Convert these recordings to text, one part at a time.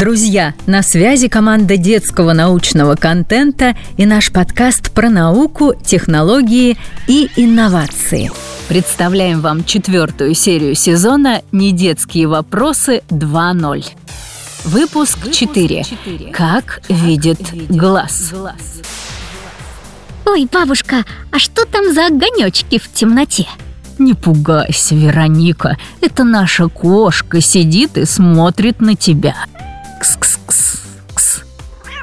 Друзья, на связи команда детского научного контента и наш подкаст про науку, технологии и инновации. Представляем вам четвертую серию сезона «Недетские вопросы 2.0». Выпуск 4. Как видит глаз. Ой, бабушка, а что там за огонечки в темноте? Не пугайся, Вероника, это наша кошка сидит и смотрит на тебя. Кс-кс-кс-кс.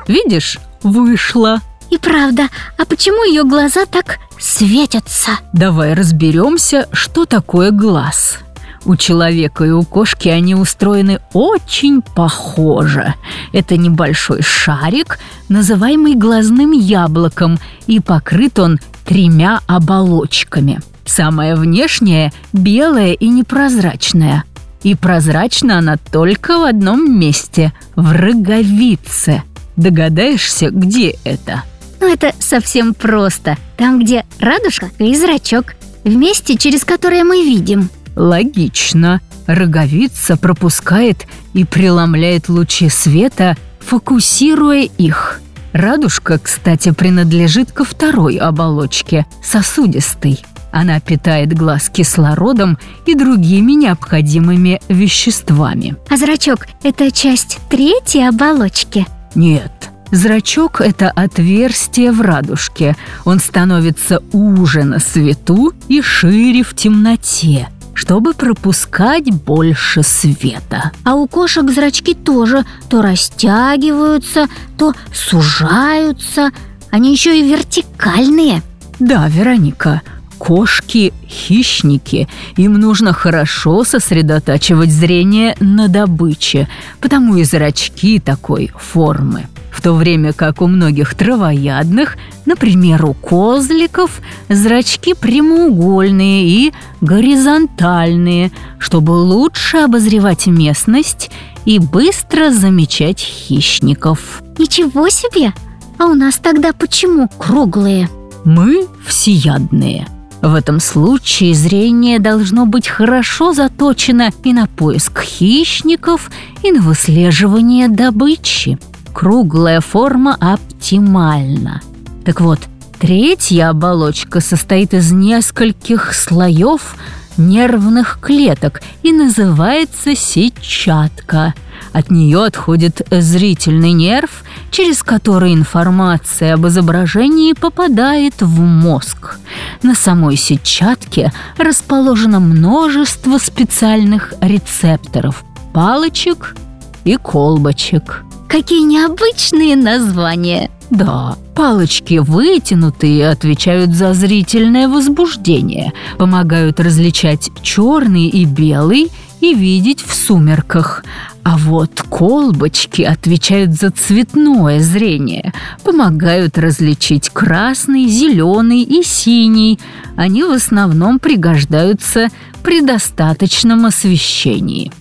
Видишь, вышла. И правда, а почему ее глаза так светятся? Давай разберемся, что такое глаз. У человека и у кошки они устроены очень похоже. Это небольшой шарик, называемый глазным яблоком, и покрыт он тремя оболочками. Самая внешняя – белая и непрозрачная. И прозрачна она только в одном месте – в роговице. Догадаешься, где это? Ну, это совсем просто. Там, где радужка и зрачок. В месте, через которое мы видим. Логично. Роговица пропускает и преломляет лучи света, фокусируя их. Радужка, кстати, принадлежит ко второй оболочке – сосудистой. Она питает глаз кислородом и другими необходимыми веществами. А зрачок – это часть третьей оболочки? Нет, Зрачок – это отверстие в радужке. Он становится уже на свету и шире в темноте, чтобы пропускать больше света. А у кошек зрачки тоже то растягиваются, то сужаются. Они еще и вертикальные. Да, Вероника, Кошки – хищники, им нужно хорошо сосредотачивать зрение на добыче, потому и зрачки такой формы. В то время как у многих травоядных, например, у козликов, зрачки прямоугольные и горизонтальные, чтобы лучше обозревать местность и быстро замечать хищников. Ничего себе! А у нас тогда почему круглые? Мы всеядные – в этом случае зрение должно быть хорошо заточено и на поиск хищников, и на выслеживание добычи. Круглая форма оптимальна. Так вот, третья оболочка состоит из нескольких слоев нервных клеток и называется сетчатка – от нее отходит зрительный нерв, через который информация об изображении попадает в мозг. На самой сетчатке расположено множество специальных рецепторов – палочек и колбочек. Какие необычные названия! Да, палочки вытянутые отвечают за зрительное возбуждение, помогают различать черный и белый и видеть в сумерках, а вот колбочки отвечают за цветное зрение, помогают различить красный, зеленый и синий. Они в основном пригождаются при достаточном освещении.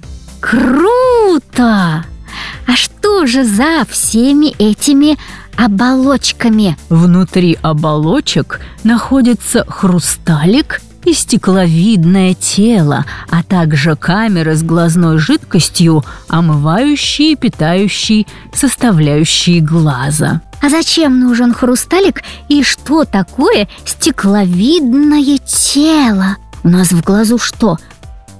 Круто! А что же за всеми этими оболочками? Внутри оболочек находится хрусталик и стекловидное тело, а также камеры с глазной жидкостью, омывающие и питающие составляющие глаза. А зачем нужен хрусталик и что такое стекловидное тело? У нас в глазу что,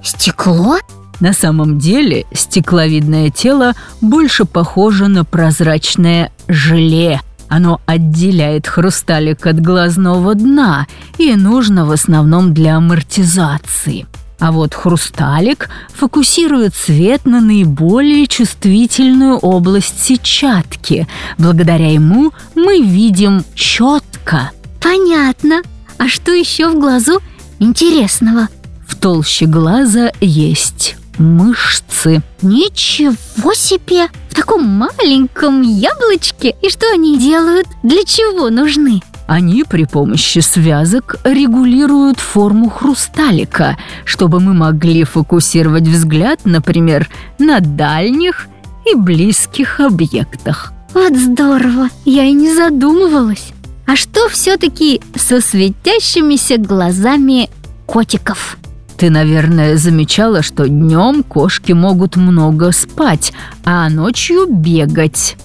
стекло? На самом деле стекловидное тело больше похоже на прозрачное желе, оно отделяет хрусталик от глазного дна и нужно в основном для амортизации. А вот хрусталик фокусирует свет на наиболее чувствительную область сетчатки. Благодаря ему мы видим четко. Понятно. А что еще в глазу интересного? В толще глаза есть мышцы. Ничего себе! В таком маленьком яблочке? И что они делают? Для чего нужны? Они при помощи связок регулируют форму хрусталика, чтобы мы могли фокусировать взгляд, например, на дальних и близких объектах. Вот здорово, я и не задумывалась. А что все-таки со светящимися глазами котиков? Ты, наверное, замечала, что днем кошки могут много спать, а ночью бегать.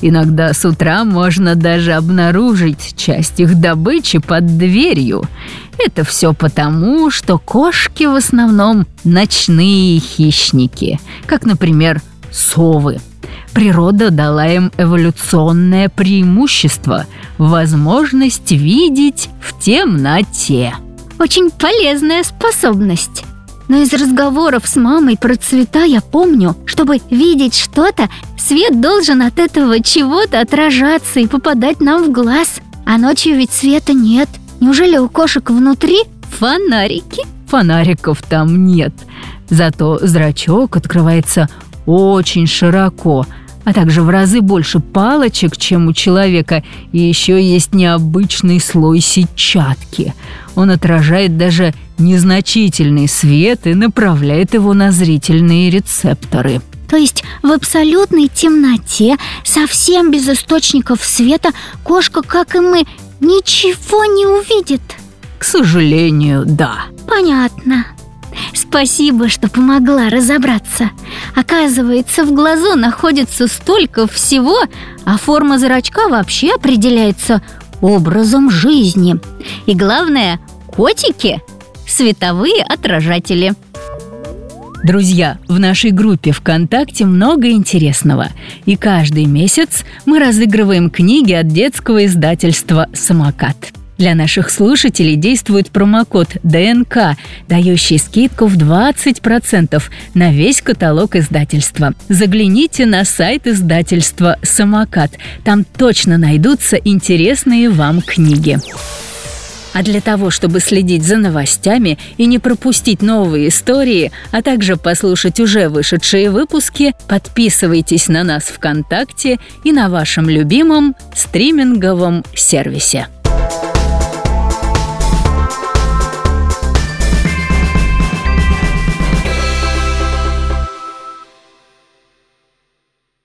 Иногда с утра можно даже обнаружить часть их добычи под дверью. Это все потому, что кошки в основном ночные хищники, как, например, совы. Природа дала им эволюционное преимущество – возможность видеть в темноте. Очень полезная способность. Но из разговоров с мамой про цвета я помню, чтобы видеть что-то, свет должен от этого чего-то отражаться и попадать нам в глаз. А ночью ведь света нет. Неужели у кошек внутри фонарики? Фонариков там нет. Зато зрачок открывается очень широко, а также в разы больше палочек, чем у человека, и еще есть необычный слой сетчатки. Он отражает даже незначительный свет и направляет его на зрительные рецепторы. То есть в абсолютной темноте, совсем без источников света, кошка, как и мы, ничего не увидит? К сожалению, да. Понятно. Спасибо, что помогла разобраться. Оказывается, в глазу находится столько всего, а форма зрачка вообще определяется образом жизни. И главное, котики – световые отражатели. Друзья, в нашей группе ВКонтакте много интересного. И каждый месяц мы разыгрываем книги от детского издательства «Самокат». Для наших слушателей действует промокод ДНК, дающий скидку в 20% на весь каталог издательства. Загляните на сайт издательства «Самокат». Там точно найдутся интересные вам книги. А для того, чтобы следить за новостями и не пропустить новые истории, а также послушать уже вышедшие выпуски, подписывайтесь на нас ВКонтакте и на вашем любимом стриминговом сервисе.